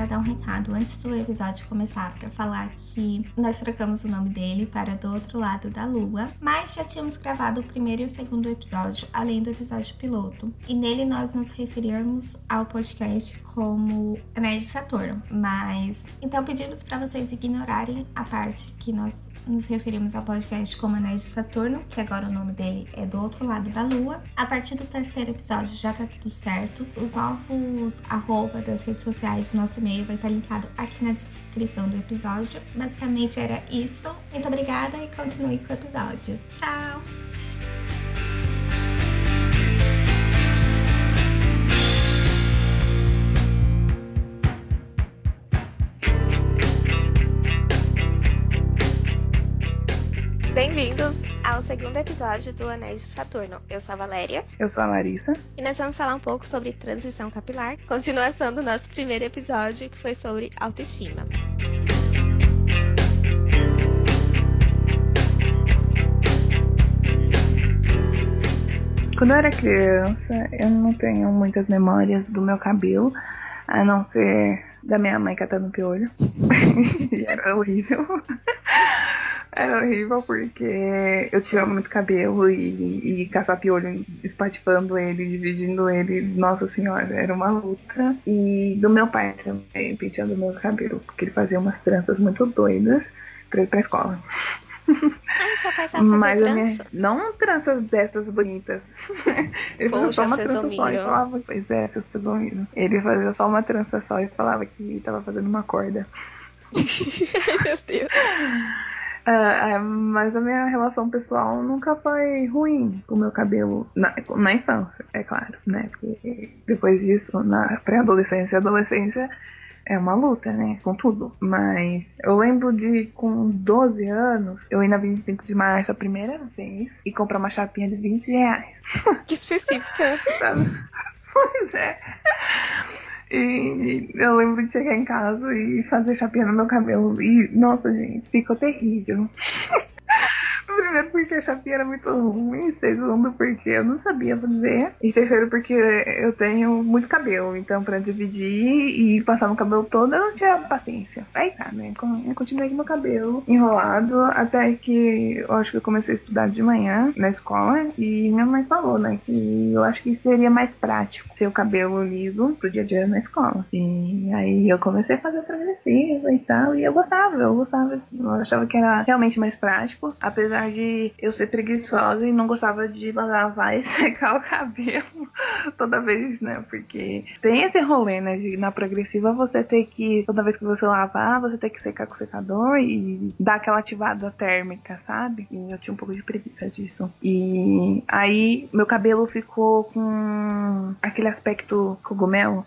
para dar um recado antes do episódio começar, para falar que nós trocamos o nome dele para Do Outro Lado da Lua, mas já tínhamos gravado o primeiro e o segundo episódio, além do episódio piloto, e nele nós nos referirmos ao podcast como Anéis de Saturno. Mas então pedimos para vocês ignorarem a parte que nós nos referimos ao podcast como Anéis de Saturno, que agora o nome dele é Do Outro Lado da Lua. A partir do terceiro episódio já tá tudo certo. Os novos arroba das redes sociais, o nosso e-mail vai estar linkado aqui na descrição do episódio. Basicamente era isso. Muito obrigada e continue com o episódio. Tchau! Bem-vindos ao segundo episódio do Anéis de Saturno. Eu sou a Valéria. Eu sou a Larissa. E nós vamos falar um pouco sobre transição capilar, continuação do nosso primeiro episódio, que foi sobre autoestima. Quando eu era criança, eu não tenho muitas memórias do meu cabelo, a não ser da minha mãe catando piolho. e era horrível. Era horrível porque eu tinha muito cabelo e, e caçar piolho espatifando ele, dividindo ele. Nossa senhora, era uma luta. E do meu pai também, penteando meu cabelo, porque ele fazia umas tranças muito doidas pra ir pra escola. Ai, Mas trança? Minha, não tranças dessas bonitas. Ele Poxa, fazia só uma trança só e falava, pois é, vocês ouviram. Ele fazia só uma trança só e falava que tava fazendo uma corda. Ai, meu Deus. É, é, mas a minha relação pessoal nunca foi ruim com o meu cabelo na, na infância, é claro, né? Porque depois disso, na pré-adolescência e adolescência, é uma luta, né? Com tudo. Mas eu lembro de, com 12 anos, eu ir na 25 de março a primeira vez e comprar uma chapinha de 20 reais. Que específica. pois é. E eu lembro de chegar em casa e fazer chapinha no meu cabelo. E, nossa, gente, ficou terrível. Primeiro porque a chapinha era muito ruim, segundo porque eu não sabia fazer, e terceiro porque eu tenho muito cabelo, então pra dividir e passar no cabelo todo eu não tinha paciência. Aí tá, né? Eu continuei com meu cabelo enrolado até que eu acho que eu comecei a estudar de manhã na escola e minha mãe falou, né, que eu acho que seria mais prático ter o cabelo liso pro dia a dia na escola. E aí eu comecei a fazer progressiva e tal, e eu gostava, eu gostava, eu achava que era realmente mais prático, apesar de eu ser preguiçosa e não gostava de lavar e secar o cabelo toda vez, né? Porque tem esse rolê, né? De na progressiva você ter que, toda vez que você lavar, você tem que secar com o secador e dar aquela ativada térmica, sabe? E eu tinha um pouco de preguiça disso. E aí meu cabelo ficou com aquele aspecto cogumelo.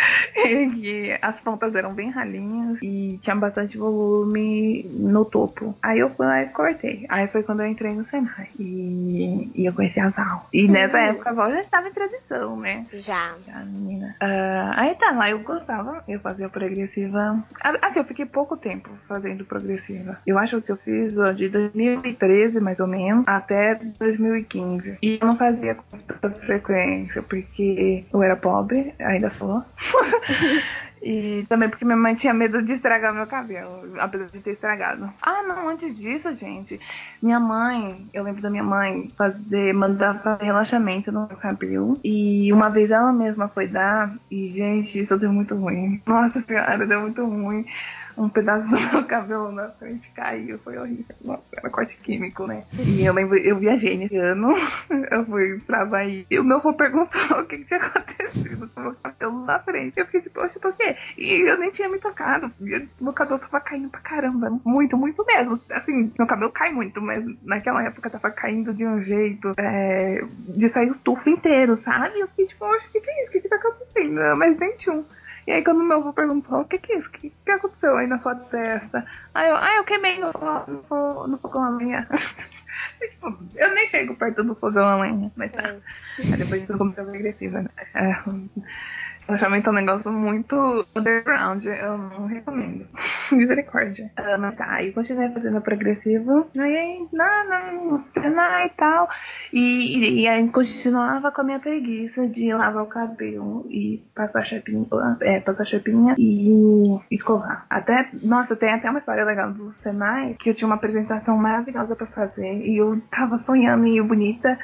que as pontas eram bem ralinhas e tinha bastante volume no topo. Aí eu fui lá e cortei. Aí foi quando eu entrei no Senai. E, e eu conheci a Val. E uhum. nessa época a Val já estava em transição, né? Já. Já, menina. Uh, aí tá, lá eu gostava. Eu fazia progressiva. Assim, eu fiquei pouco tempo fazendo progressiva. Eu acho que eu fiz de 2013, mais ou menos, até 2015. E eu não fazia com tanta frequência, porque eu era pobre, ainda sou. E também porque minha mãe tinha medo de estragar meu cabelo, apesar de ter estragado. Ah, não, antes disso, gente, minha mãe, eu lembro da minha mãe fazer, mandar fazer relaxamento no meu cabelo. E uma vez ela mesma foi dar, e gente, isso deu muito ruim. Nossa senhora, deu muito ruim um pedaço do meu cabelo na frente caiu, foi horrível. Nossa, era corte químico, né? E eu lembro, eu viajei nesse ano, eu fui pra Bahia. E o meu avô perguntou o que, que tinha acontecido com o meu cabelo na frente. Eu fiquei tipo, oxe, por quê? E eu nem tinha me tocado. Meu cabelo tava caindo pra caramba. Muito, muito mesmo. Assim, meu cabelo cai muito, mas naquela época tava caindo de um jeito é, de sair o tufo inteiro, sabe? Eu fiquei tipo, oxe, o que, que é isso? O que, que tá acontecendo? Mas nem tinha um. E aí quando meu avô perguntou, o que que é isso? O que, que aconteceu aí na sua testa? Aí eu, ah, eu queimei no, no, no fogão a lenha. tipo, eu nem chego perto do fogão a lenha, mas tá. É. Aí depois isso começou a agressiva, né? É, Relaxamento é um negócio muito underground, eu não recomendo. Misericórdia. Uh, mas tá, aí continuei fazendo progressivo, aí, não, não, treinar e tal. E, e, e, aí continuava com a minha preguiça de lavar o cabelo e passar chapinha, é, passar chapinha e escovar. Até, nossa, tem até uma história legal do Senai, que eu tinha uma apresentação maravilhosa pra fazer e eu tava sonhando em ir bonita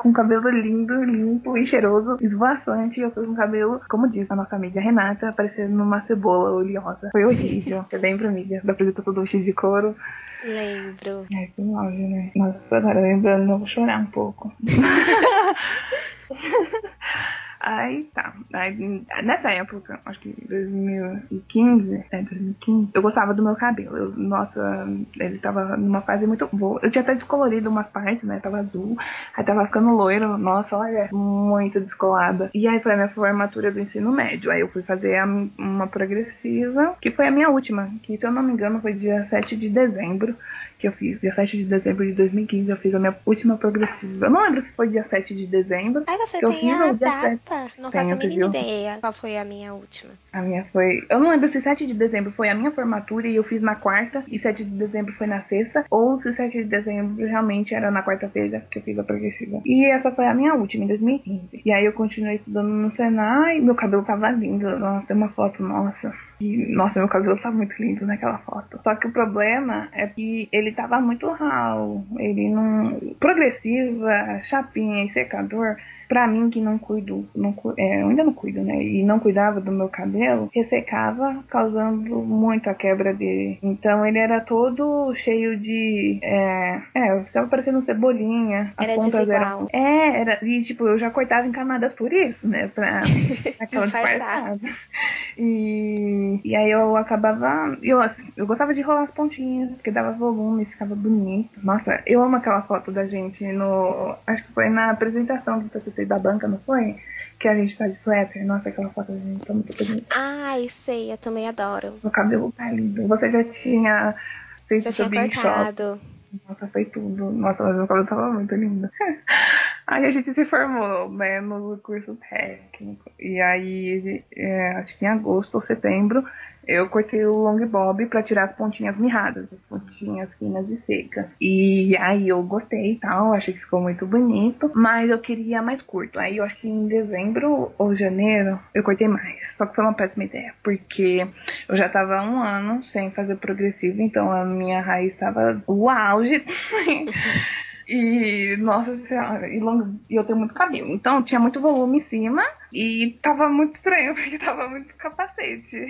com cabelo lindo, limpo e cheiroso, esvoaçante. Eu fui com cabelo, como disse a nossa amiga Renata, parecendo uma cebola oleosa. Foi horrível. Você lembra, amiga, da apresentação do vestido de couro? Lembro. É, que auge, né? Nossa, agora lembrando, eu vou chorar um pouco. Aí tá. Aí, nessa época, acho que 2015, é, 2015, eu gostava do meu cabelo. Eu, nossa, ele tava numa fase muito boa. Eu tinha até descolorido umas partes, né? Tava azul. Aí tava ficando loiro. Nossa, olha, muito descolada. E aí foi a minha formatura do ensino médio. Aí eu fui fazer a, uma progressiva, que foi a minha última, que se eu não me engano foi dia 7 de dezembro que eu fiz. Dia 7 de dezembro de 2015 eu fiz a minha última progressiva. Eu não lembro se foi dia 7 de dezembro. Aí você tem a data? Não faço a mínima ideia qual foi a minha última. A minha foi. Eu não lembro se 7 de dezembro foi a minha formatura e eu fiz na quarta, e 7 de dezembro foi na sexta, ou se 7 de dezembro realmente era na quarta-feira que eu fiz a progressiva. E essa foi a minha última, em 2015. E aí eu continuei estudando no Senai, meu cabelo tava lindo. Nossa, tem uma foto, nossa. E, nossa, meu cabelo tá muito lindo naquela foto. Só que o problema é que ele tava muito raw. Ele não. Progressiva, chapinha e secador pra mim que não cuido, não, é, eu ainda não cuido, né? E não cuidava do meu cabelo, ressecava, causando muita quebra dele. Então ele era todo cheio de. É, é estava parecendo cebolinha. As era pontas desigual. eram. É, era. E tipo, eu já cortava em camadas por isso, né? Pra aquela disfarçada. E, e aí eu acabava. Eu, assim, eu gostava de rolar as pontinhas, porque dava volume, ficava bonito. Nossa, eu amo aquela foto da gente no. Acho que foi na apresentação do Da banca, não foi? Que a gente tá de suéter. Nossa, aquela foto a gente tá muito bonita. Ai, sei, eu também adoro. O cabelo tá lindo. Você já tinha feito já tinha cortado. Nossa, foi tudo. Nossa, mas meu cabelo tava muito lindo. aí a gente se formou, né, no curso técnico. E aí, é, acho que em agosto ou setembro, eu cortei o long bob para tirar as pontinhas mirradas, as pontinhas finas e secas. E aí eu gostei e tal, achei que ficou muito bonito, mas eu queria mais curto. Aí eu acho que em dezembro ou janeiro eu cortei mais. Só que foi uma péssima ideia, porque eu já tava um ano sem fazer progressivo, então a minha raiz estava o auge. E, nossa senhora, e, long, e eu tenho muito cabelo. Então tinha muito volume em cima e tava muito estranho, porque tava muito capacete.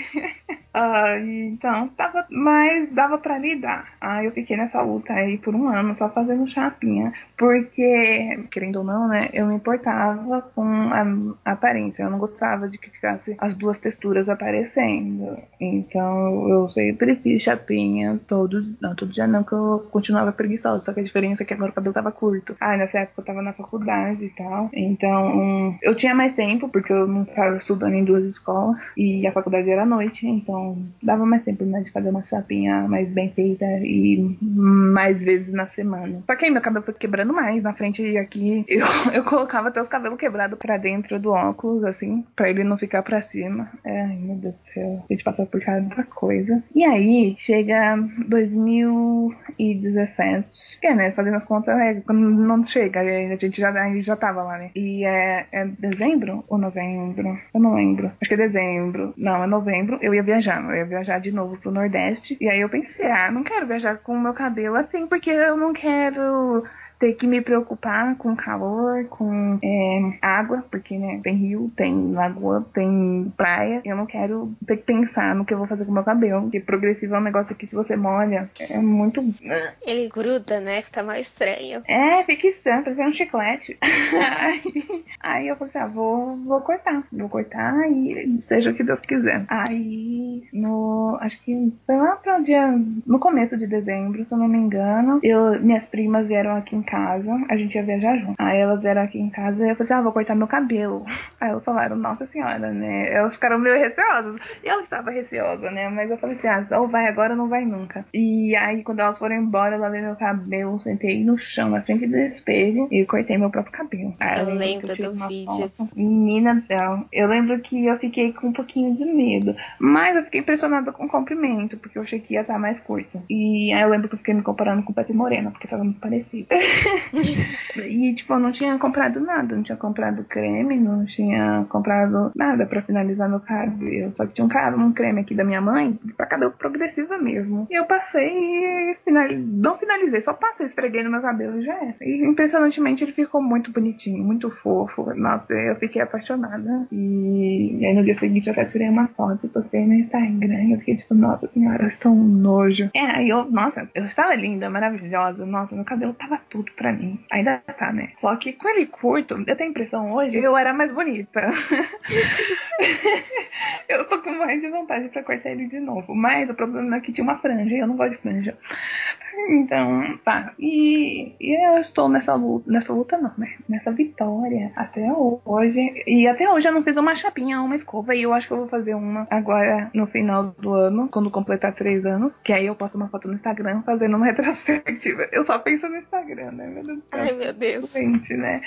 uh, então, tava, mas dava pra lidar. Aí eu fiquei nessa luta aí por um ano, só fazendo chapinha. Porque, querendo ou não, né, eu me importava com a, aparência. Eu não gostava de que ficasse as duas texturas aparecendo. Então eu sempre fiz chapinha todos. Não, todo dia não, que eu continuava preguiçosa. Só que a diferença é que agora o cabelo tava curto. Ah, nessa época eu tava na faculdade e tal. Então, um, eu tinha mais tempo porque eu não estava estudando em duas escolas e a faculdade era à noite, então dava mais tempo né, de fazer uma chapinha mais bem feita e mais vezes na semana. Só que aí meu cabelo foi quebrando mais na frente e aqui eu, eu colocava até os cabelos quebrados para dentro do óculos, assim, para ele não ficar para cima. É, ai, meu Deus do céu, a gente passa por cada coisa. E aí chega 2017, que é, né, fazendo as contas, é, quando não chega, a gente já, a gente já tava lá, né? E é, é dezembro ou novembro. Eu não lembro. Acho que é dezembro. Não, é novembro. Eu ia viajar. Eu ia viajar de novo pro Nordeste. E aí eu pensei, ah, não quero viajar com o meu cabelo assim, porque eu não quero ter que me preocupar com calor, com é, água, porque né, tem rio, tem lagoa, tem praia. Eu não quero ter que pensar no que eu vou fazer com meu cabelo. Porque progressivo é um negócio que se você molha, é muito. Ele gruda, né? Fica mais estranho. É, fica estranho, parece um chiclete. aí, aí eu falei assim, ah, vou, vou cortar. Vou cortar e seja o que Deus quiser. Aí, no. Acho que foi lá pro dia. No começo de dezembro, se eu não me engano, eu, minhas primas vieram aqui em casa, a gente ia viajar junto. Aí elas vieram aqui em casa e eu falei assim, ah, vou cortar meu cabelo. Aí elas falaram, nossa senhora, né? Elas ficaram meio receosas. E eu estava receosa, né? Mas eu falei assim, ah, ou vai agora ou não vai nunca. E aí, quando elas foram embora, eu lavei meu cabelo, sentei no chão, na frente do espelho, e cortei meu próprio cabelo. Aí, eu, eu lembro do vídeo. Foto. Menina do céu, eu lembro que eu fiquei com um pouquinho de medo. Mas eu fiquei impressionada com o comprimento, porque eu achei que ia estar mais curto. E aí eu lembro que eu fiquei me comparando com o Pepe Morena, porque tava muito parecido. e, tipo, eu não tinha comprado nada. Não tinha comprado creme, não tinha comprado nada pra finalizar meu cabelo. Só que tinha um, cara, um creme aqui da minha mãe, pra cabelo progressiva mesmo. E eu passei e finaliz... não finalizei, só passei, esfreguei no meu cabelo e já era. E impressionantemente ele ficou muito bonitinho, muito fofo. Nossa, eu fiquei apaixonada. E, e aí no dia seguinte eu até tirei uma foto e postei no Instagram. E eu fiquei tipo, nossa senhora, eu estou um nojo. É, aí eu, nossa, eu estava linda, maravilhosa. Nossa, meu cabelo tava tudo pra mim. Ainda tá, né? Só que com ele curto, eu tenho a impressão hoje eu era mais bonita. eu tô com mais de vontade pra cortar ele de novo. Mas o problema é que tinha uma franja e eu não gosto de franja. Então, tá. E, e eu estou nessa luta, nessa luta não, né? Nessa vitória até hoje. E até hoje eu não fiz uma chapinha, uma escova. E eu acho que eu vou fazer uma agora no final do ano, quando completar três anos. Que aí eu posto uma foto no Instagram fazendo uma retrospectiva. Eu só penso no Instagram, né? Meu Deus do céu. Ai, meu Deus. Gente, né?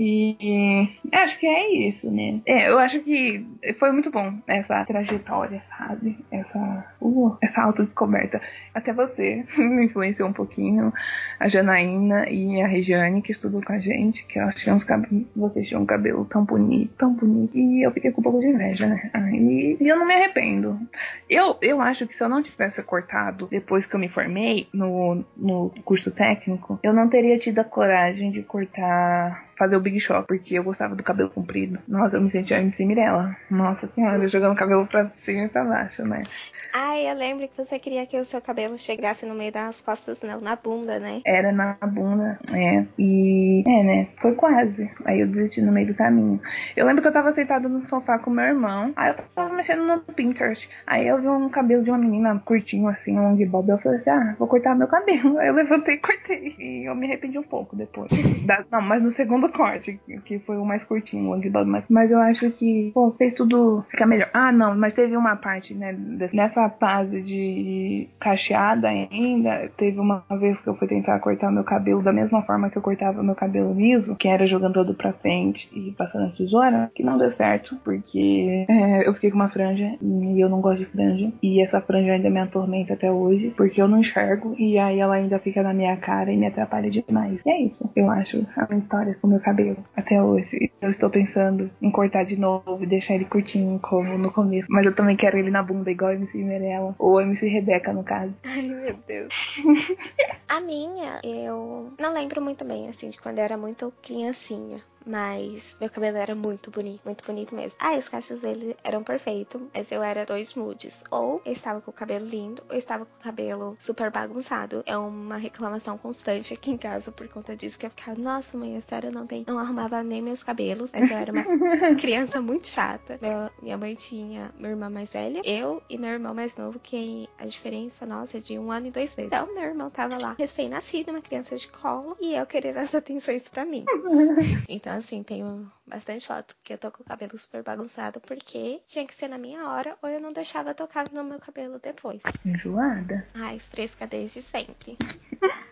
E acho que é isso, né? É, eu acho que foi muito bom essa trajetória, sabe? Essa, uh, essa autodescoberta. Até você me influenciou um pouquinho, a Janaína e a Regiane, que estudou com a gente, que eu achei uns cabelos, vocês tinham um cabelo tão bonito, tão bonito. E eu fiquei com um pouco de inveja, né? E, e eu não me arrependo. Eu, eu acho que se eu não tivesse cortado depois que eu me formei no, no curso técnico, eu não teria tido a coragem de cortar fazer o Big Shock, porque eu gostava do cabelo comprido. Nossa, eu me sentia em Mirella. Nossa senhora, jogando cabelo pra cima e pra baixo, né? Ai, eu lembro que você queria que o seu cabelo chegasse no meio das costas, não, na bunda, né? Era na bunda, é. E, é, né? Foi quase. Aí eu desisti no meio do caminho. Eu lembro que eu tava sentada no sofá com meu irmão. Aí eu tava mexendo no Pinterest. Aí eu vi um cabelo de uma menina curtinho, assim, um long bob. Eu falei assim, ah, vou cortar meu cabelo. Aí eu levantei e cortei. E eu me arrependi um pouco depois. da, não, mas no segundo corte, que foi o mais curtinho, o. Mas, mas eu acho que, pô, fez tudo ficar melhor. Ah, não, mas teve uma parte, né, nessa fase de cacheada ainda, teve uma vez que eu fui tentar cortar meu cabelo da mesma forma que eu cortava meu cabelo liso, que era jogando todo pra frente e passando a tesoura, que não deu certo, porque é, eu fiquei com uma franja e eu não gosto de franja. E essa franja ainda me atormenta até hoje, porque eu não enxergo e aí ela ainda fica na minha cara e me atrapalha demais. E é isso, eu acho, a minha história com o meu cabelo até hoje. Eu estou pensando em cortar de novo e deixar ele curtinho como no começo, mas eu também quero ele na bunda igual eu me Cinderela. Ou MC Rebeca, no caso. Ai, meu Deus. a minha, eu não lembro muito bem, assim, de quando eu era muito criancinha. Mas meu cabelo era muito bonito, muito bonito mesmo. Ah, os cachos dele eram perfeitos, mas eu era dois moods. Ou eu estava com o cabelo lindo, ou eu estava com o cabelo super bagunçado. É uma reclamação constante aqui em casa por conta disso, que eu ficava, nossa, mãe, a sério, não tem. Não arrumava nem meus cabelos. Mas eu era uma criança muito chata. Meu, minha mãe tinha minha irmã mais velha, eu e meu irmão mais novo, que a diferença nossa é de um ano e dois meses. Então, meu irmão tava lá, recém-nascido, uma criança de colo, e eu querer as atenções para mim. Então, assim, tenho bastante foto que eu tô com o cabelo super bagunçado porque tinha que ser na minha hora ou eu não deixava tocar no meu cabelo depois. Enjoada? Ai, fresca desde sempre.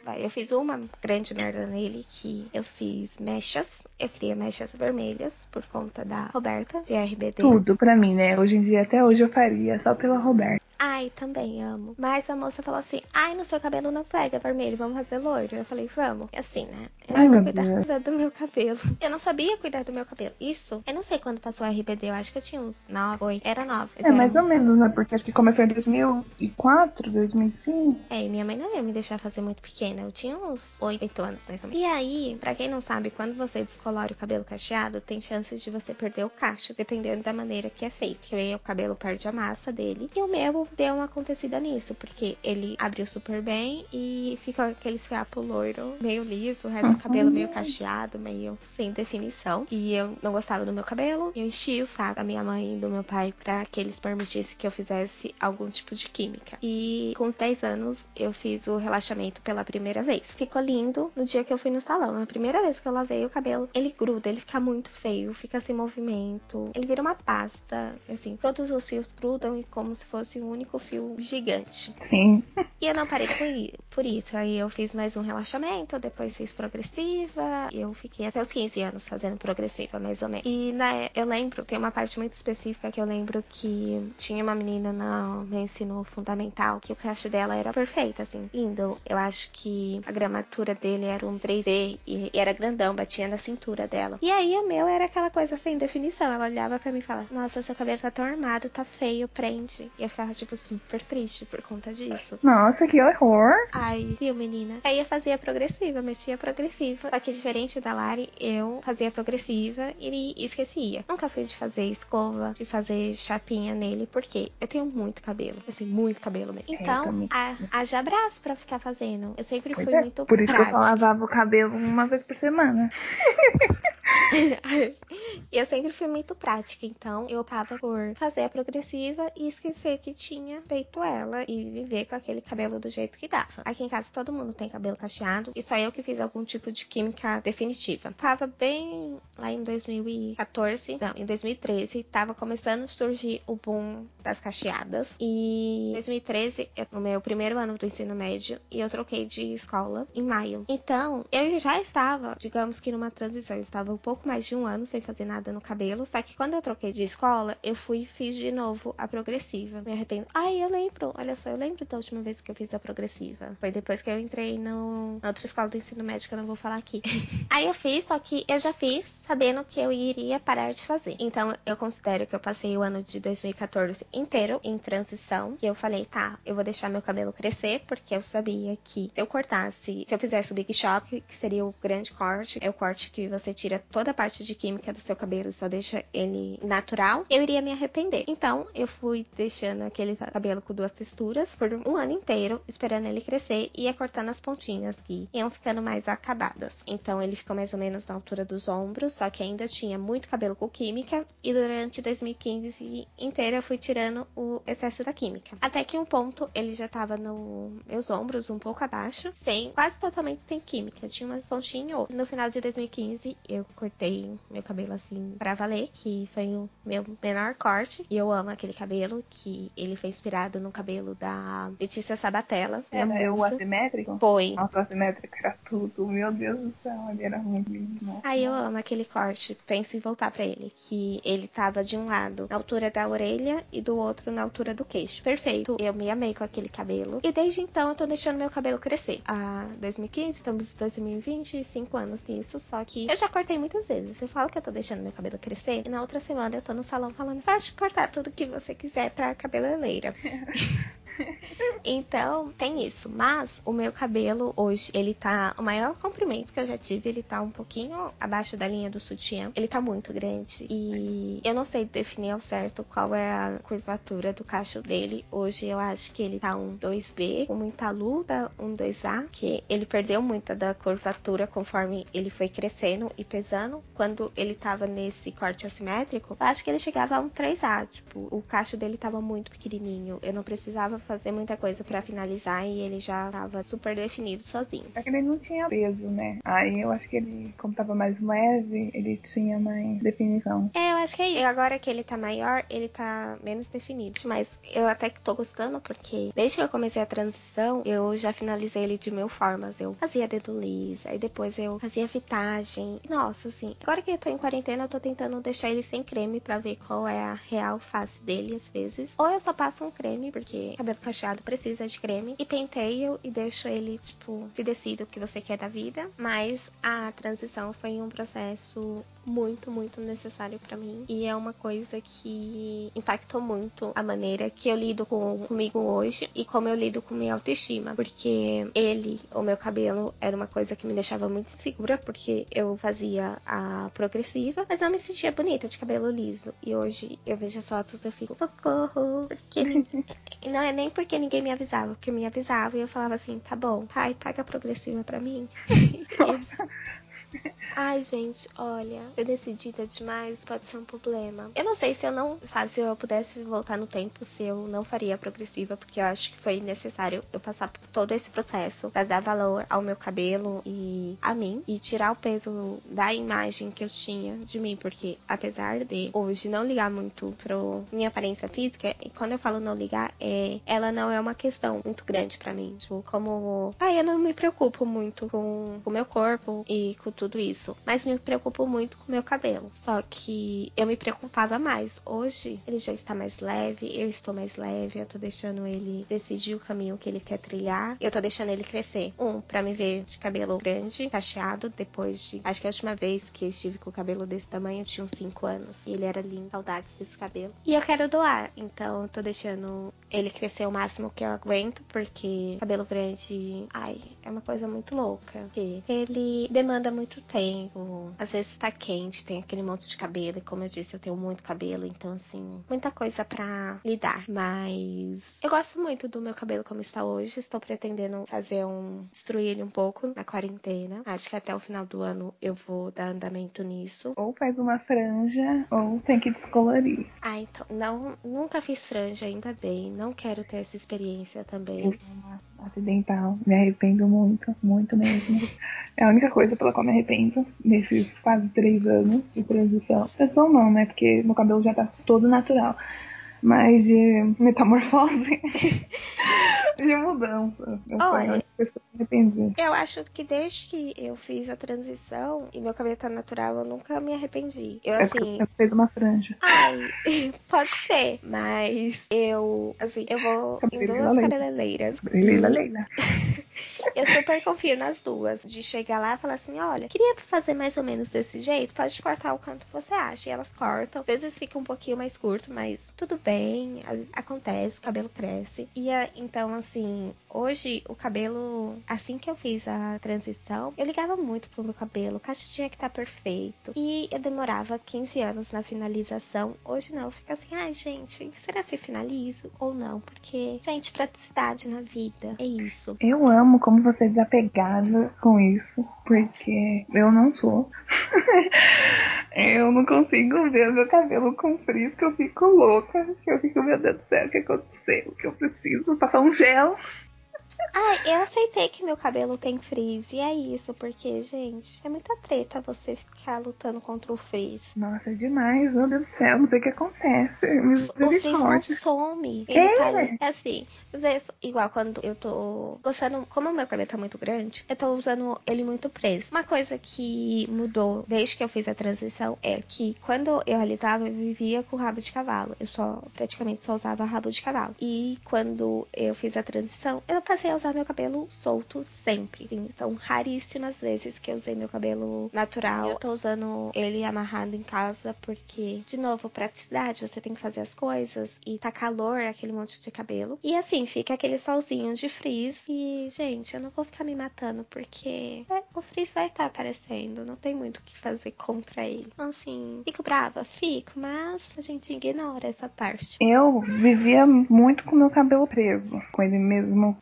Vai, eu fiz uma grande merda nele que eu fiz mechas. Eu queria mechas vermelhas por conta da Roberta, de RBD. Tudo pra mim, né? Hoje em dia, até hoje eu faria, só pela Roberta. Ai, também amo. Mas a moça falou assim: ai, no seu cabelo não pega vermelho, vamos fazer loiro. Eu falei, vamos. E assim, né? Eu ai, cuidar, cuidar do meu cabelo. Eu não sabia cuidar do meu cabelo. Isso, eu não sei quando passou a RBD, eu acho que eu tinha uns 9, 8. Era 9. É, mais ou menos, né? Porque acho que começou em 2004, 2005. É, e minha mãe não ia me deixar fazer muito pequena. Eu tinha uns 8 anos, mais ou menos. E aí, pra quem não sabe, quando você descolore o cabelo cacheado, tem chances de você perder o cacho, dependendo da maneira que é feito. Porque o cabelo perde a massa dele e o meu eu dei uma acontecida nisso, porque ele abriu super bem e ficou aquele fiapo loiro, meio liso, o resto do cabelo meio cacheado, meio sem definição. E eu não gostava do meu cabelo. Eu enchi o saco da minha mãe e do meu pai para que eles permitissem que eu fizesse algum tipo de química. E com os 10 anos eu fiz o relaxamento pela primeira vez. Ficou lindo no dia que eu fui no salão. A primeira vez que eu lavei o cabelo, ele gruda, ele fica muito feio, fica sem movimento. Ele vira uma pasta, assim, todos os fios grudam e como se fosse um único fio gigante. Sim. E eu não parei por isso. Aí eu fiz mais um relaxamento, depois fiz progressiva. E eu fiquei até os 15 anos fazendo progressiva, mais ou menos. E né, eu lembro, tem uma parte muito específica que eu lembro que tinha uma menina no meu ensino fundamental que o cacho dela era perfeito, assim, lindo. Eu acho que a gramatura dele era um 3D e era grandão, batia na cintura dela. E aí o meu era aquela coisa sem definição. Ela olhava para mim e falava: Nossa, seu cabelo tá tão armado, tá feio, prende. E eu ficava, tipo, super triste por conta disso. Nossa, que horror! Ai, viu, menina? Aí eu fazia progressiva, mexia progressiva. Só que diferente da Lari, eu fazia progressiva e me esquecia. Nunca fui de fazer escova, de fazer chapinha nele, porque eu tenho muito cabelo. Assim, muito cabelo mesmo. É, Então, a, haja braço pra ficar fazendo. Eu sempre Pois fui é, muito Por isso que eu prática. só lavava o cabelo uma vez por semana. Eu sempre fui muito prática, então eu optava por fazer a progressiva e esquecer que tinha feito ela e viver com aquele cabelo do jeito que dava. Aqui em casa todo mundo tem cabelo cacheado e só eu que fiz algum tipo de química definitiva. Tava bem lá em 2014, não, em 2013, tava começando a surgir o boom das cacheadas e em 2013, eu, no meu primeiro ano do ensino médio, e eu troquei de escola em maio. Então, eu já estava, digamos que numa transição, eu estava um pouco mais de um ano sem fazer nada no cabelo, só que quando eu troquei de escola, eu fui e fiz de novo a progressiva. Me arrependo. Ai, eu lembro, olha só, eu lembro da última vez que eu fiz a progressiva. Foi depois que eu entrei no, na outra escola do ensino médio, que eu não vou falar aqui. Aí eu fiz, só que eu já fiz sabendo que eu iria parar de fazer. Então eu considero que eu passei o ano de 2014 inteiro em transição. E eu falei, tá, eu vou deixar meu cabelo crescer, porque eu sabia que se eu cortasse, se eu fizesse o Big Shop, que seria o grande corte, é o corte que você tira toda a parte de química do seu cabelo e só deixa ele natural, eu iria me arrepender. Então eu fui deixando aquele cabelo com duas texturas por um ano inteiro, esperando ele crescer e ia cortando as pontinhas que iam ficando mais acabadas. Então ele ficou mais ou menos na altura dos ombros, só que ainda tinha muito cabelo com química e durante 2015 inteira eu fui tirando o excesso da química. Até que um ponto ele já tava nos meus ombros, um pouco abaixo, sem quase totalmente sem química, tinha umas pontinhas. No final de 2015 eu cortei meu cabelo assim pra valer, que foi o meu menor corte. E eu amo aquele cabelo, que ele foi inspirado no cabelo da Letícia Sabatella. Era o musa. assimétrico? Foi. Nossa, o assimétrico era tudo. Meu Deus do céu, ele era muito lindo. Nossa. Aí eu amo aquele corte, penso em voltar pra ele, que ele tava de um lado na altura da orelha e do outro na altura do queixo. Perfeito. Eu me amei com aquele cabelo. E desde então eu tô deixando meu cabelo crescer. Ah, 2015, estamos em 2020, 5 anos nisso, só que eu já cortei muitas vezes. Eu falo que eu tô deixando meu cabelo crescer e na outra semana eu tô no salão falando, pode cortar tudo que você quiser pra cabeleireira. Então, tem isso. Mas o meu cabelo hoje, ele tá. O maior comprimento que eu já tive, ele tá um pouquinho abaixo da linha do sutiã. Ele tá muito grande. E eu não sei definir ao certo qual é a curvatura do cacho dele. Hoje eu acho que ele tá um 2B, com muita luta, um 2A, que ele perdeu muita da curvatura conforme ele foi crescendo e pesando. Quando ele tava nesse corte assimétrico, eu acho que ele chegava a um 3A. Tipo, o cacho dele tava muito pequenininho. Eu não precisava fazer muita coisa pra finalizar e ele já tava super definido sozinho. É que ele não tinha peso, né? Aí eu acho que ele, como tava mais leve, ele tinha mais definição. É, eu acho que é isso. E agora que ele tá maior, ele tá menos definido. Mas eu até que tô gostando, porque desde que eu comecei a transição, eu já finalizei ele de mil formas. Eu fazia dedo liso, aí depois eu fazia fitagem. Nossa, assim, agora que eu tô em quarentena, eu tô tentando deixar ele sem creme pra ver qual é a real face dele, às vezes. Ou eu só passo um creme, porque cabelo cabelo cacheado precisa de creme. E penteio e deixo ele, tipo, se decida o que você quer da vida. Mas a transição foi um processo muito, muito necessário para mim. E é uma coisa que impactou muito a maneira que eu lido com, comigo hoje e como eu lido com minha autoestima. Porque ele, o meu cabelo, era uma coisa que me deixava muito insegura, porque eu fazia a progressiva, mas não me sentia bonita de cabelo liso. E hoje eu vejo as fotos e eu fico, socorro, porque. não é nem porque ninguém me avisava, porque me avisava e eu falava assim, tá bom, pai, paga progressiva pra mim. Ai, gente, olha, ser decidida demais pode ser um problema. Eu não sei se eu não, sabe, se eu pudesse voltar no tempo, se eu não faria progressiva, porque eu acho que foi necessário eu passar por todo esse processo para dar valor ao meu cabelo e a mim e tirar o peso da imagem que eu tinha de mim, porque apesar de hoje não ligar muito pro minha aparência física, e quando eu falo não ligar, é ela não é uma questão muito grande para mim, tipo, como, ah, eu não me preocupo muito com o meu corpo e com tudo isso. Mas me preocupo muito com meu cabelo. Só que eu me preocupava mais. Hoje ele já está mais leve, eu estou mais leve, eu tô deixando ele decidir o caminho que ele quer trilhar. Eu tô deixando ele crescer. Um, para me ver de cabelo grande, cacheado, depois de. Acho que a última vez que eu estive com o cabelo desse tamanho eu tinha uns 5 anos. E ele era lindo, saudades desse cabelo. E eu quero doar, então eu tô deixando ele crescer o máximo que eu aguento, porque cabelo grande, ai, é uma coisa muito louca. Porque ele demanda muito muito tempo. Às vezes tá quente, tem aquele monte de cabelo. E como eu disse, eu tenho muito cabelo. Então, assim, muita coisa para lidar. Mas eu gosto muito do meu cabelo como está hoje. Estou pretendendo fazer um. destruir ele um pouco na quarentena. Acho que até o final do ano eu vou dar andamento nisso. Ou faz uma franja, ou tem que descolorir. Ah, então. Não, nunca fiz franja, ainda bem. Não quero ter essa experiência também. Acidental. Me arrependo muito, muito mesmo. É a única coisa pela qual me arrependo nesses quase três anos de transição. Transição não, né? Porque meu cabelo já tá todo natural. Mas de metamorfose, de mudança. Eu Olha, me arrependi. Eu acho que desde que eu fiz a transição e meu cabelo tá natural, eu nunca me arrependi. Eu, É assim. você fez uma franja. Ai, pode ser, mas eu, assim, eu vou em duas cabeleireiras. Leila, e Leila. Eu super confio nas duas. De chegar lá e falar assim: olha, queria fazer mais ou menos desse jeito, pode cortar o quanto você acha. E elas cortam. Às vezes fica um pouquinho mais curto, mas tudo bem, a- acontece, o cabelo cresce. E a- então, assim, hoje o cabelo, assim que eu fiz a transição, eu ligava muito pro meu cabelo. O cacho tinha que estar perfeito. E eu demorava 15 anos na finalização. Hoje não, fica assim, ai gente, será eu finalizo ou não? Porque, gente, praticidade na vida é isso. Eu amo como você é desapegada com isso, porque eu não sou. eu não consigo ver meu cabelo com frizz, que eu fico louca. Eu fico, meu Deus do céu, o que aconteceu? O que eu preciso? Passar um gel. Ah, eu aceitei que meu cabelo tem frizz. E é isso, porque, gente, é muita treta você ficar lutando contra o frizz. Nossa, é demais, meu Deus do céu, não sei o que acontece. O frizz não some. Ele É. tá. É assim, às vezes, igual quando eu tô gostando. Como o meu cabelo tá muito grande, eu tô usando ele muito preso. Uma coisa que mudou desde que eu fiz a transição é que quando eu alisava, eu vivia com rabo de cavalo. Eu só praticamente só usava rabo de cavalo. E quando eu fiz a transição, eu passei a usar meu cabelo solto sempre. São raríssimas vezes que eu usei meu cabelo natural. Eu tô usando ele amarrado em casa porque, de novo, praticidade, você tem que fazer as coisas e tá calor aquele monte de cabelo. E assim, fica aquele solzinho de frizz. E, gente, eu não vou ficar me matando porque é, o frizz vai estar aparecendo. Não tem muito o que fazer contra ele. Então, assim, fico brava? Fico, mas a gente ignora essa parte. Eu vivia muito com meu cabelo preso, com ele mesmo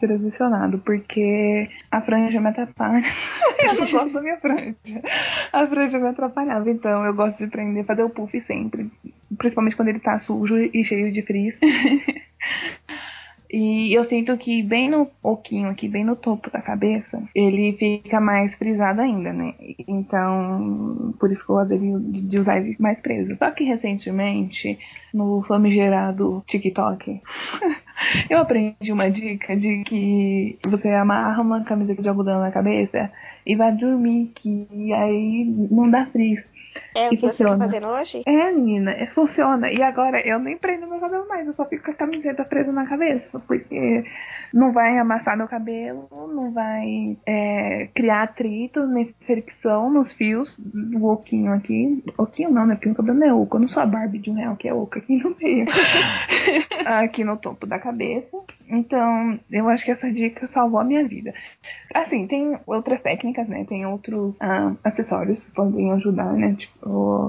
porque a franja me atrapalha. eu não gosto da minha franja. A franja me atrapalhava, então eu gosto de prender, fazer o puff sempre. Principalmente quando ele tá sujo e cheio de frizz. E eu sinto que bem no oquinho aqui, bem no topo da cabeça, ele fica mais frisado ainda, né? Então, por isso que eu dele de usar ele mais preso. Só que recentemente, no famigerado TikTok, Eu aprendi uma dica de que você amarra uma camiseta de algodão na cabeça e vai dormir, que aí não dá frio. É o que você tá fazendo hoje? É, menina, funciona. E agora eu nem prendo meu cabelo mais, eu só fico com a camiseta presa na cabeça, porque não vai amassar meu cabelo, não vai é, criar atrito, nem fricção nos fios do oquinho aqui. Oquinho não, né? Porque o cabelo não é oco. Eu não sou a Barbie de um real que é oco aqui no meio. aqui no topo da cabeça. Então, eu acho que essa dica salvou a minha vida. Assim, tem outras técnicas, né? Tem outros ah, acessórios que podem ajudar, né? Tipo,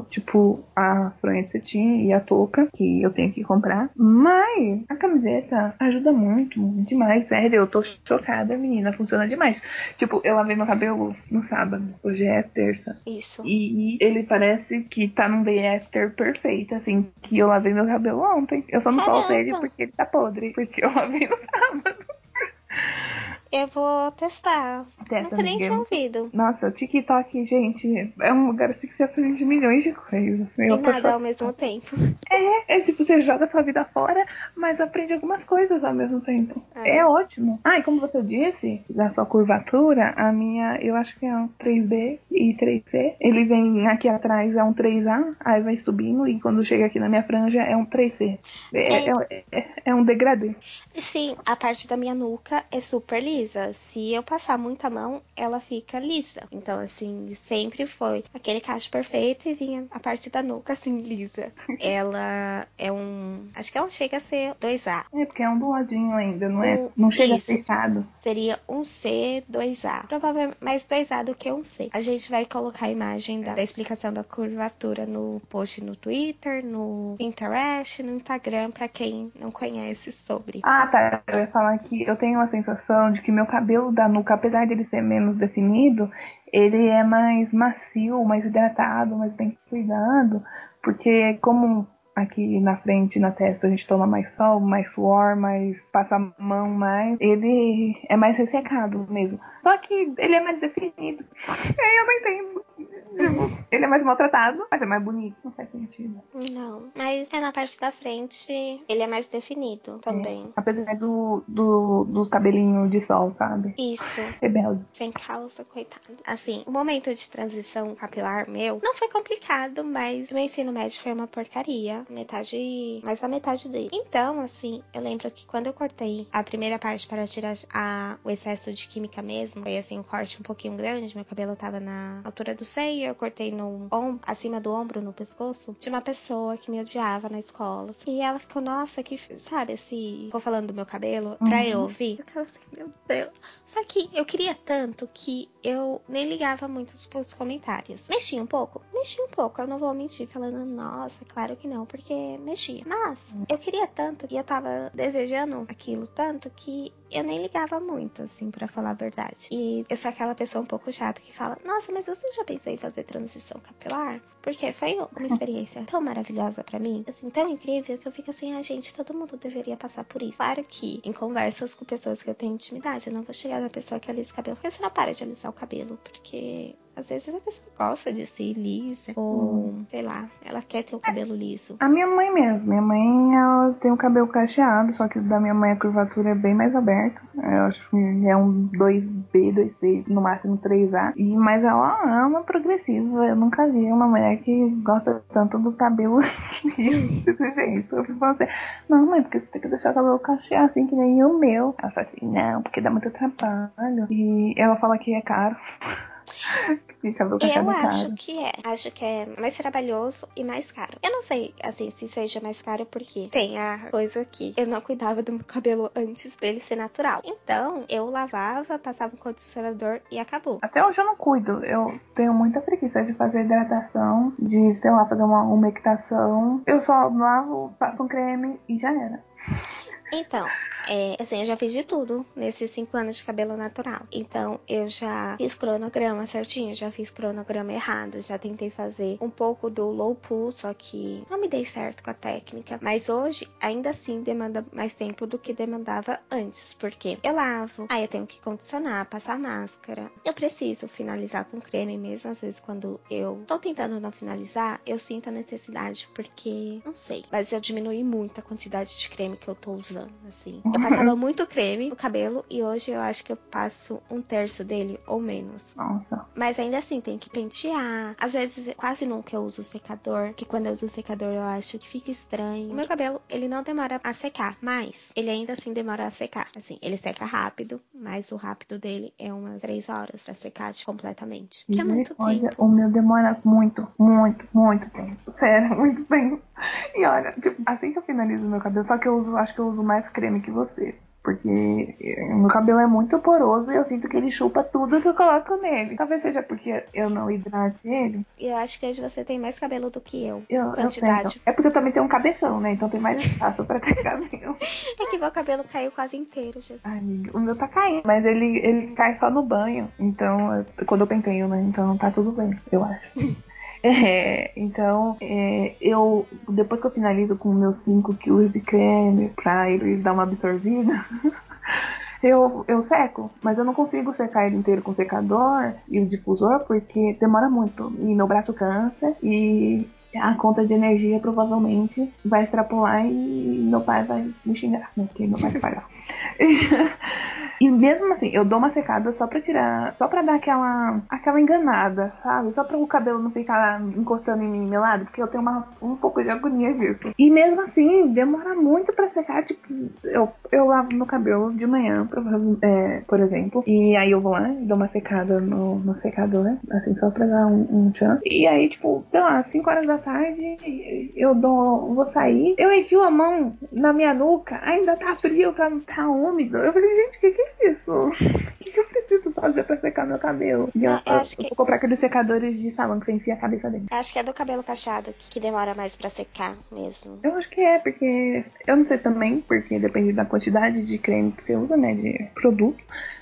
tipo a fronha de cetim e a touca, que eu tenho que comprar. Mas a camiseta ajuda muito, demais, sério. Eu tô chocada, menina. Funciona demais. Tipo, eu lavei meu cabelo no sábado. Hoje é terça. Isso. E, e ele parece que tá num day after perfeito, assim, que eu lavei meu cabelo ontem. Eu só não soltei ele porque ele tá podre. Porque eu lavei no sábado. Eu vou testar. Testa, Nunca nem ouvido. Nossa, o TikTok, gente, é um lugar assim que você aprende milhões de coisas. E nada ao mesmo tempo. É, é tipo, você joga sua vida fora, mas aprende algumas coisas ao mesmo tempo. É, é ótimo. Ah, e como você disse, da sua curvatura, a minha, eu acho que é um 3B e 3C. Ele vem aqui atrás, é um 3A, aí vai subindo, e quando chega aqui na minha franja, é um 3C. É, é, é, é, é um degradê. Sim, a parte da minha nuca é super lisa lisa. Se eu passar muita mão, ela fica lisa. Então, assim, sempre foi aquele cacho perfeito e vinha a parte da nuca, assim, lisa. ela é um. Acho que ela chega a ser 2A. É, porque é um doadinho ainda, não é? Não chega Isso. a ser fechado. Seria um C, 2A. Provavelmente mais 2A do que um C. A gente vai colocar a imagem da, da explicação da curvatura no post no Twitter, no Pinterest, no Instagram, para quem não conhece sobre. Ah, tá. Eu ia falar que eu tenho uma sensação de que meu cabelo da nuca, apesar de ele ser menos definido, ele é mais macio, mais hidratado, mais bem cuidado, porque como aqui na frente, na testa, a gente toma mais sol, mais suor, mais passa a mão mais, ele é mais ressecado mesmo. Só que ele é mais definido. É, eu não entendo. Tipo, ele é mais maltratado, mas é mais bonito. Não faz sentido. Não, mas é na parte da frente, ele é mais definido também. É. Apesar do, do, dos cabelinhos de sol, sabe? Isso. Rebeldes. Sem calça, coitado. Assim, o momento de transição capilar meu não foi complicado, mas meu ensino médio foi uma porcaria. Metade. Mais da metade dele. Então, assim, eu lembro que quando eu cortei a primeira parte para tirar a, o excesso de química mesmo. Foi assim, um corte um pouquinho grande. Meu cabelo tava na altura do seio. Eu cortei no ombro, acima do ombro, no pescoço. Tinha uma pessoa que me odiava na escola. Assim, e ela ficou, nossa, que. Sabe assim, ficou falando do meu cabelo uhum. pra eu ouvir. Eu assim, meu Deus. Só que eu queria tanto que eu nem ligava muito pros comentários. Mexia um pouco? Mexia um pouco. Eu não vou mentir falando, nossa, claro que não, porque mexia. Mas eu queria tanto e eu tava desejando aquilo tanto que eu nem ligava muito, assim, para falar a verdade. E eu sou aquela pessoa um pouco chata que fala: Nossa, mas você já pensou em fazer transição capilar? Porque foi uma experiência tão maravilhosa para mim, assim, tão incrível que eu fico assim: Ah, gente, todo mundo deveria passar por isso. Claro que em conversas com pessoas que eu tenho intimidade, eu não vou chegar na pessoa que alisa o cabelo, porque você não para de alisar o cabelo, porque às vezes a pessoa gosta de ser lisa, ou hum. sei lá, ela quer ter o cabelo liso. A minha mãe mesmo, minha mãe ela tem o cabelo cacheado, só que da minha mãe a curvatura é bem mais aberta. Eu acho que é um 2B, 2C, no máximo 3A. E, mas ela é uma progressiva. Eu nunca vi uma mulher que gosta tanto do cabelo desse jeito. Eu fico assim, não, mãe, porque você tem que deixar o cabelo cacheado assim que nem o meu. Ela fala assim, não, porque dá muito trabalho. E ela fala que é caro. Eu acho que é. Acho que é mais trabalhoso e mais caro. Eu não sei, assim, se seja mais caro porque tem a coisa que eu não cuidava do meu cabelo antes dele ser natural. Então, eu lavava, passava um condicionador e acabou. Até hoje eu não cuido. Eu tenho muita preguiça de fazer hidratação, de, sei lá, fazer uma umectação. Eu só lavo, passo um creme e já era. Então, é, assim, eu já fiz de tudo nesses cinco anos de cabelo natural. Então, eu já fiz cronograma certinho, já fiz cronograma errado, já tentei fazer um pouco do low pull, só que não me dei certo com a técnica. Mas hoje, ainda assim, demanda mais tempo do que demandava antes, porque eu lavo, aí eu tenho que condicionar, passar máscara. Eu preciso finalizar com creme mesmo, às vezes quando eu tô tentando não finalizar, eu sinto a necessidade, porque não sei, mas eu diminui muito a quantidade de creme que eu tô usando assim. Eu passava muito creme no cabelo e hoje eu acho que eu passo um terço dele ou menos. Nossa. Mas ainda assim, tem que pentear. Às vezes, quase nunca eu uso secador, que quando eu uso secador eu acho que fica estranho. O meu cabelo, ele não demora a secar, mas ele ainda assim demora a secar. Assim, ele seca rápido, mas o rápido dele é umas 3 horas pra secar completamente. Que é muito tempo. o meu demora muito, muito, muito tempo. Sério, muito tempo. E olha, tipo, assim que eu finalizo meu cabelo, só que eu uso, acho que eu uso mais creme que você. Porque eh, meu cabelo é muito poroso e eu sinto que ele chupa tudo que eu coloco nele. Talvez seja porque eu não hidrate ele. E eu acho que hoje você tem mais cabelo do que eu. Eu, eu Quantidade. tento. É porque eu também tenho um cabeção, né? Então tem mais espaço pra ter cabelo. É que meu cabelo caiu quase inteiro, Jesus. Ai, amiga, o meu tá caindo, mas ele, ele cai só no banho. Então, quando eu penteio, né? Então tá tudo bem, eu acho. É, então, é, eu depois que eu finalizo com meus 5 quilos de creme pra ele dar uma absorvida, eu, eu seco. Mas eu não consigo secar ele inteiro com secador e o difusor porque demora muito. E meu braço cansa e a conta de energia provavelmente vai extrapolar e meu pai vai me xingar, né? Porque meu pai é palhaço. E mesmo assim, eu dou uma secada só pra tirar, só pra dar aquela, aquela enganada, sabe? Só pra o cabelo não ficar encostando em mim melado, porque eu tenho uma, um pouco de agonia disso. E mesmo assim, demora muito pra secar, tipo, eu, eu lavo meu cabelo de manhã, é, por exemplo, e aí eu vou lá e dou uma secada no, no secador, assim, só pra dar um, um chance. E aí, tipo, sei lá, 5 horas da tarde, eu dou, vou sair, eu enfio a mão na minha nuca, ainda tá frio, tá, tá úmido. Eu falei, gente, o que, que é isso? O que, que eu preciso fazer pra secar meu cabelo? E eu, eu eu- que- vou comprar aqueles secadores de salão que você enfia a cabeça dentro. Acho que é do cabelo cacheado que, que demora mais pra secar mesmo. Eu acho que é, porque. Eu não sei também, porque depende da quantidade de creme que você usa, né? De produto,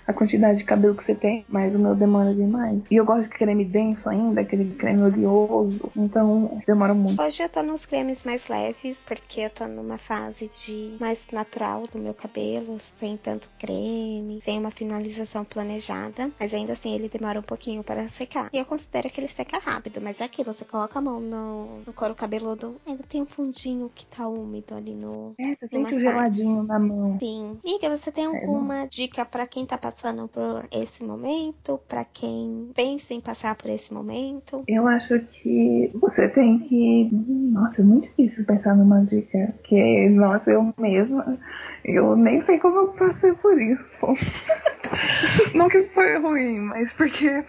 a quantidade de cabelo que você tem, mas o meu demora demais. E eu gosto de creme denso ainda, aquele creme oleoso, então demora muito. Hoje eu tô nos cremes mais leves, porque eu tô numa fase de mais natural do meu cabelo, sem tanto creme, sem uma finalização planejada. Mas ainda assim ele demora um pouquinho para secar. E eu considero que ele seca rápido, mas é aquilo, você coloca a mão no, no couro cabeludo, ainda tem um fundinho que tá úmido ali no. É, você sente o geladinho na mão. Sim. Miga, você tem É, alguma dica pra quem tá passando por esse momento? Pra quem pensa em passar por esse momento? Eu acho que você tem que. Nossa, é muito difícil pensar numa dica. Que, nossa, eu mesma. Eu nem sei como eu passei por isso. não que foi ruim, mas porque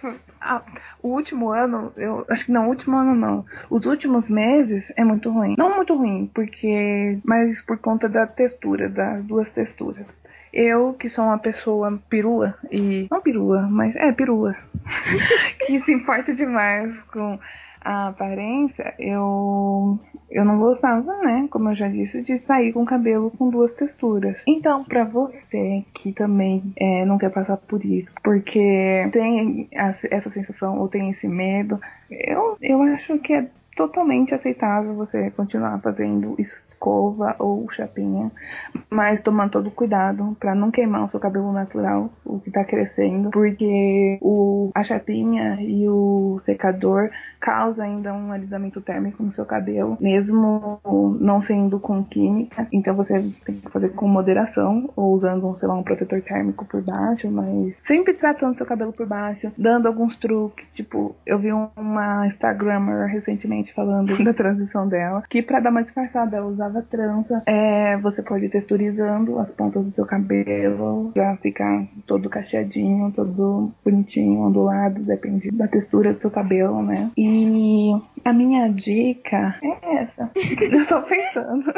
o último ano, eu acho que não, o último ano não. Os últimos meses é muito ruim. Não muito ruim, porque. Mas por conta da textura, das duas texturas. Eu, que sou uma pessoa perua, e. Não perua, mas é perua. que se importa demais com a aparência, eu, eu não gostava, né? Como eu já disse, de sair com cabelo com duas texturas. Então, pra você que também é, não quer passar por isso, porque tem essa essa sensação ou tem esse medo, eu, eu acho que é totalmente aceitável você continuar fazendo escova ou chapinha, mas tomando todo cuidado pra não queimar o seu cabelo natural, o que tá crescendo, porque o, a chapinha e o secador causa ainda um alisamento térmico no seu cabelo, mesmo não sendo com química. Então você tem que fazer com moderação, ou usando, sei lá, um protetor térmico por baixo, mas sempre tratando seu cabelo por baixo, dando alguns truques, tipo, eu vi uma Instagrammer recentemente falando da transição dela, que pra dar uma disfarçada ela usava trança. É, você pode ir texturizando as pontas do seu cabelo pra ficar todo cacheadinho, todo bonitinho, ondulado, depende da textura do seu cabelo, né? E a minha dica é essa. Eu tô pensando.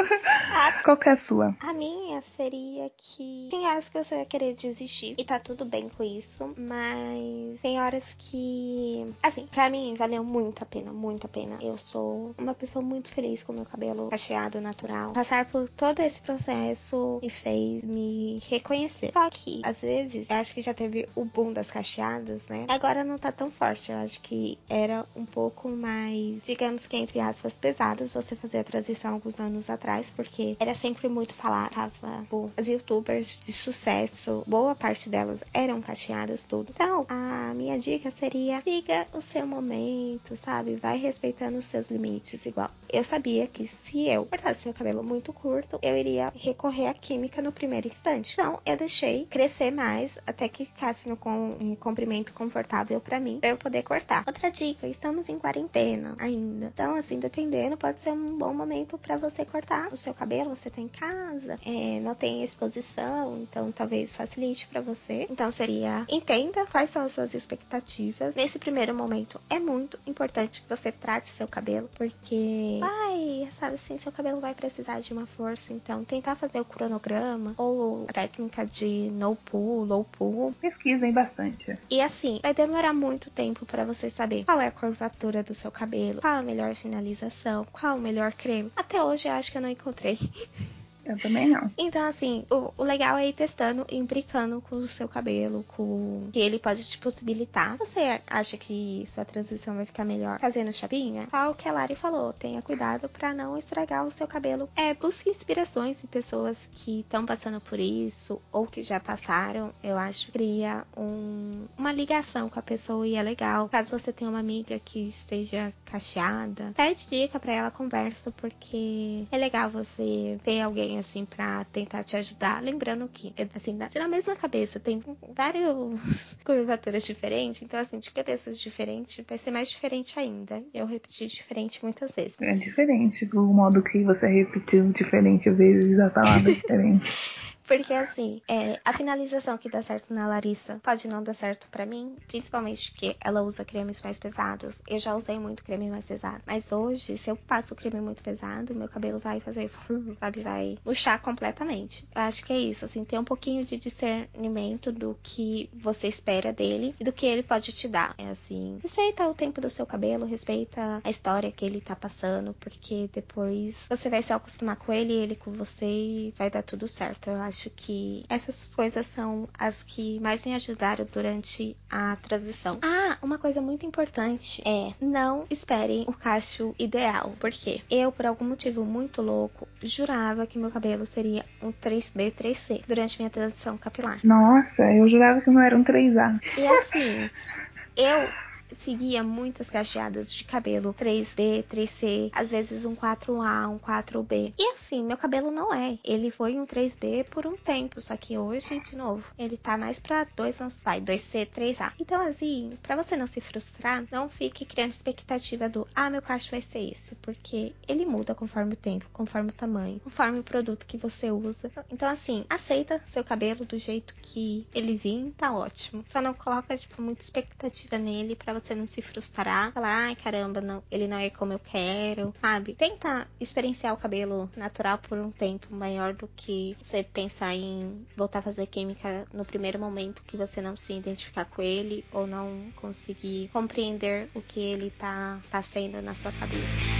Qual que é a sua? A minha seria que tem horas que você vai querer desistir e tá tudo bem com isso, mas tem horas que, assim, pra mim valeu muito a pena, muito a pena. Eu sou uma pessoa muito feliz com meu cabelo cacheado natural. Passar por todo esse processo me fez me reconhecer. Só que, às vezes, eu acho que já teve o boom das cacheadas, né? Agora não tá tão forte. Eu acho que era um pouco mais, digamos que entre aspas, pesados você fazer a transição alguns anos atrás, porque era sempre muito falar, tava, as youtubers de sucesso, boa parte delas eram cacheadas, tudo. Então, a minha dica seria siga o seu momento, sabe? Vai respeitando os seus limites, igual. Eu sabia que se eu cortasse meu cabelo muito curto, eu iria recorrer à química no primeiro instante. Então, eu deixei crescer mais até que ficasse no com, comprimento confortável para mim, para eu poder cortar. Outra dica, estamos em quarentena ainda. Então, assim, dependendo, pode ser um bom momento para você cortar o seu cabelo. Você tá em casa, é, não tem exposição, então talvez facilite para você. Então, seria entenda quais são as suas expectativas. Nesse primeiro momento, é muito importante que você trate seu cabelo, porque vai, sabe assim, seu cabelo vai precisar de uma força. Então, tentar fazer o cronograma ou a técnica de no pull, low pull. Pesquisem bastante. E assim, vai demorar muito tempo para você saber qual é a curvatura do seu cabelo, qual a melhor finalização, qual o melhor creme. Até hoje eu acho que eu não encontrei. Eu também não. Então, assim, o, o legal é ir testando e imbricando com o seu cabelo, com que ele pode te possibilitar. Você acha que sua transição vai ficar melhor fazendo chapinha? O que a Lari falou, tenha cuidado para não estragar o seu cabelo. É, busque inspirações em pessoas que estão passando por isso ou que já passaram. Eu acho cria um, uma ligação com a pessoa e é legal. Caso você tenha uma amiga que esteja cacheada, pede dica para ela, conversa, porque é legal você ter alguém assim, para tentar te ajudar. Lembrando que, assim, se na mesma cabeça tem várias curvaturas diferentes, então, assim, de cabeças diferentes, vai ser mais diferente ainda. Eu repeti diferente muitas vezes. É diferente, o modo que você repetiu diferente vezes a palavra diferente. Porque assim, é, a finalização que dá certo na Larissa pode não dar certo para mim, principalmente porque ela usa cremes mais pesados. Eu já usei muito creme mais pesado, mas hoje, se eu passo creme muito pesado, meu cabelo vai fazer, sabe, vai murchar completamente. Eu acho que é isso, assim, ter um pouquinho de discernimento do que você espera dele e do que ele pode te dar. É assim, respeita o tempo do seu cabelo, respeita a história que ele tá passando, porque depois você vai se acostumar com ele, ele com você e vai dar tudo certo. Eu acho acho que essas coisas são as que mais me ajudaram durante a transição. Ah, uma coisa muito importante é não esperem o cacho ideal. Porque eu, por algum motivo muito louco, jurava que meu cabelo seria um 3B, 3C durante minha transição capilar. Nossa, eu jurava que não era um 3A. E assim, eu seguia muitas cacheadas de cabelo 3B, 3C, às vezes um 4A, um 4B. E assim, meu cabelo não é. Ele foi um 3B por um tempo, só que hoje, de novo, ele tá mais pra 2 não vai, 2C, 3A. Então, assim, para você não se frustrar, não fique criando expectativa do, ah, meu cacho vai ser esse, porque ele muda conforme o tempo, conforme o tamanho, conforme o produto que você usa. Então, assim, aceita seu cabelo do jeito que ele vir, tá ótimo. Só não coloca, tipo, muita expectativa nele para você não se frustrar. Falar, ai caramba, não, ele não é como eu quero, sabe? Tenta experienciar o cabelo natural por um tempo maior do que você pensar em voltar a fazer química no primeiro momento que você não se identificar com ele ou não conseguir compreender o que ele tá, tá sendo na sua cabeça.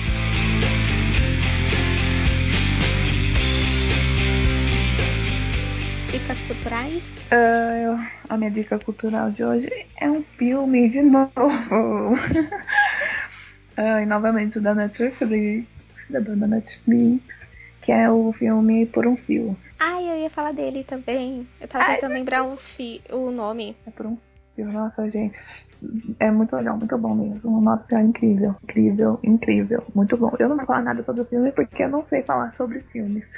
Dicas culturais? Uh, a minha dica cultural de hoje é um filme de novo. uh, e novamente da Netflix, da Netflix, que é o filme Por um Fio. Ai, eu ia falar dele também. Eu tava tentando lembrar o, fi, o nome. É Por um Fio, nossa, gente. É muito legal, muito bom mesmo. Nossa, é incrível, incrível, incrível. Muito bom. Eu não vou falar nada sobre o filme porque eu não sei falar sobre filmes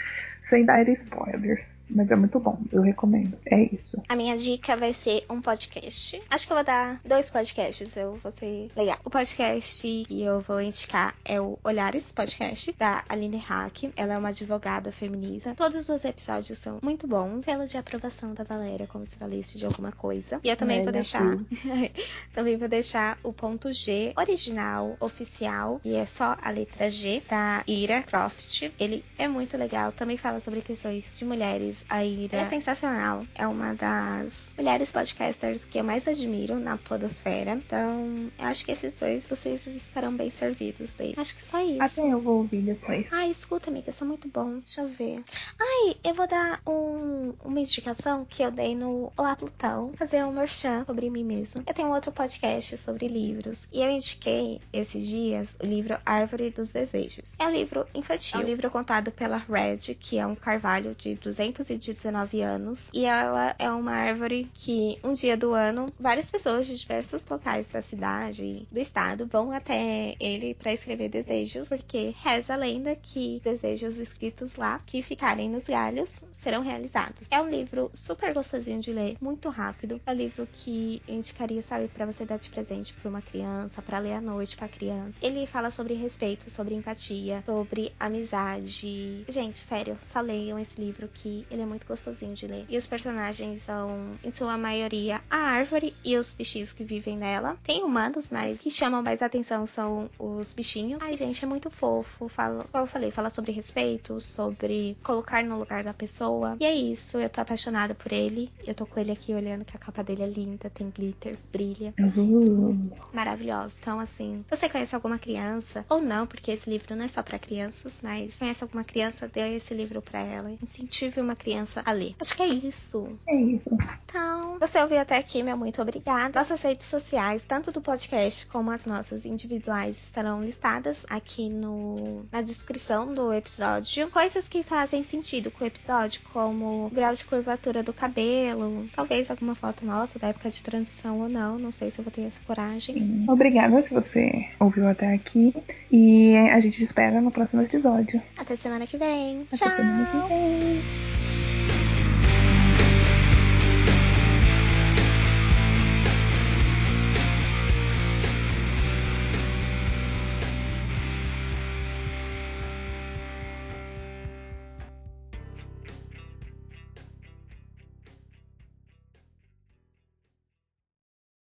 sem dar spoilers. Mas é muito bom, eu recomendo. É isso. A minha dica vai ser um podcast. Acho que eu vou dar dois podcasts, eu vou ser legal. O podcast que eu vou indicar é o Olhares Podcast, da Aline Hack. Ela é uma advogada feminista. Todos os episódios são muito bons. Selo de aprovação da Valéria, como se valesse de alguma coisa. E eu também é, vou deixar. também vou deixar o ponto G original, oficial, e é só a letra G, da Ira Croft. Ele é muito legal. Também fala sobre questões de mulheres A Ira, é sensacional. É uma das mulheres podcasters que eu mais admiro na podosfera. Então, eu acho que esses dois vocês estarão bem servidos dele. Acho que só isso. Até eu vou ouvir depois. Ai, escuta, amiga, são muito bom. Deixa eu ver. Ai, eu vou dar um, uma indicação que eu dei no Olá Plutão, fazer um merchan sobre mim mesmo. Eu tenho outro podcast sobre livros e eu indiquei esses dias o livro Árvore dos Desejos. É um livro infantil, é um livro contado pela Red, que é um carvalho de 219 anos, e ela é uma árvore que um dia do ano várias pessoas de diversos locais da cidade do estado vão até ele para escrever desejos, porque reza a lenda que desejos escritos lá que ficarem nos galhos serão realizados. É um livro super gostosinho de ler, muito rápido. É um livro que eu indicaria, sabe, para você dar de presente para uma criança, para ler à noite para criança. Ele fala sobre respeito, sobre empatia, sobre amizade. Gente, sério, só leiam esse livro que ele é muito gostosinho de ler. E os personagens são, em sua maioria, a árvore e os bichinhos que vivem nela. Tem humanos, mas que chamam mais atenção são os bichinhos. Ai, gente, é muito fofo. Fala, como eu falei, fala sobre respeito, sobre colocar no lugar da pessoa. E é isso, eu tô apaixonada por ele. Eu tô com ele aqui olhando que a capa dele é linda, tem glitter, brilha. Uhum. Maravilhoso. Então, assim, você conhece alguma criança, ou não, porque esse livro não é só para crianças, mas conhece alguma criança, dê esse livro para ela. Incentive uma criança a ler. Acho que é isso. É isso. Então, você ouviu até aqui, meu muito obrigada. Nossas redes sociais, tanto do podcast como as nossas individuais, estarão listadas aqui no, na descrição do episódio. Coisas que fazem sentido com o episódio, como o grau de curvatura do cabelo, talvez alguma foto nossa da época de transição ou não. Não sei se eu vou ter essa coragem. Obrigada se você ouviu até aqui. E a gente te espera no próximo episódio. Até semana que vem. Até Tchau! semana que vem.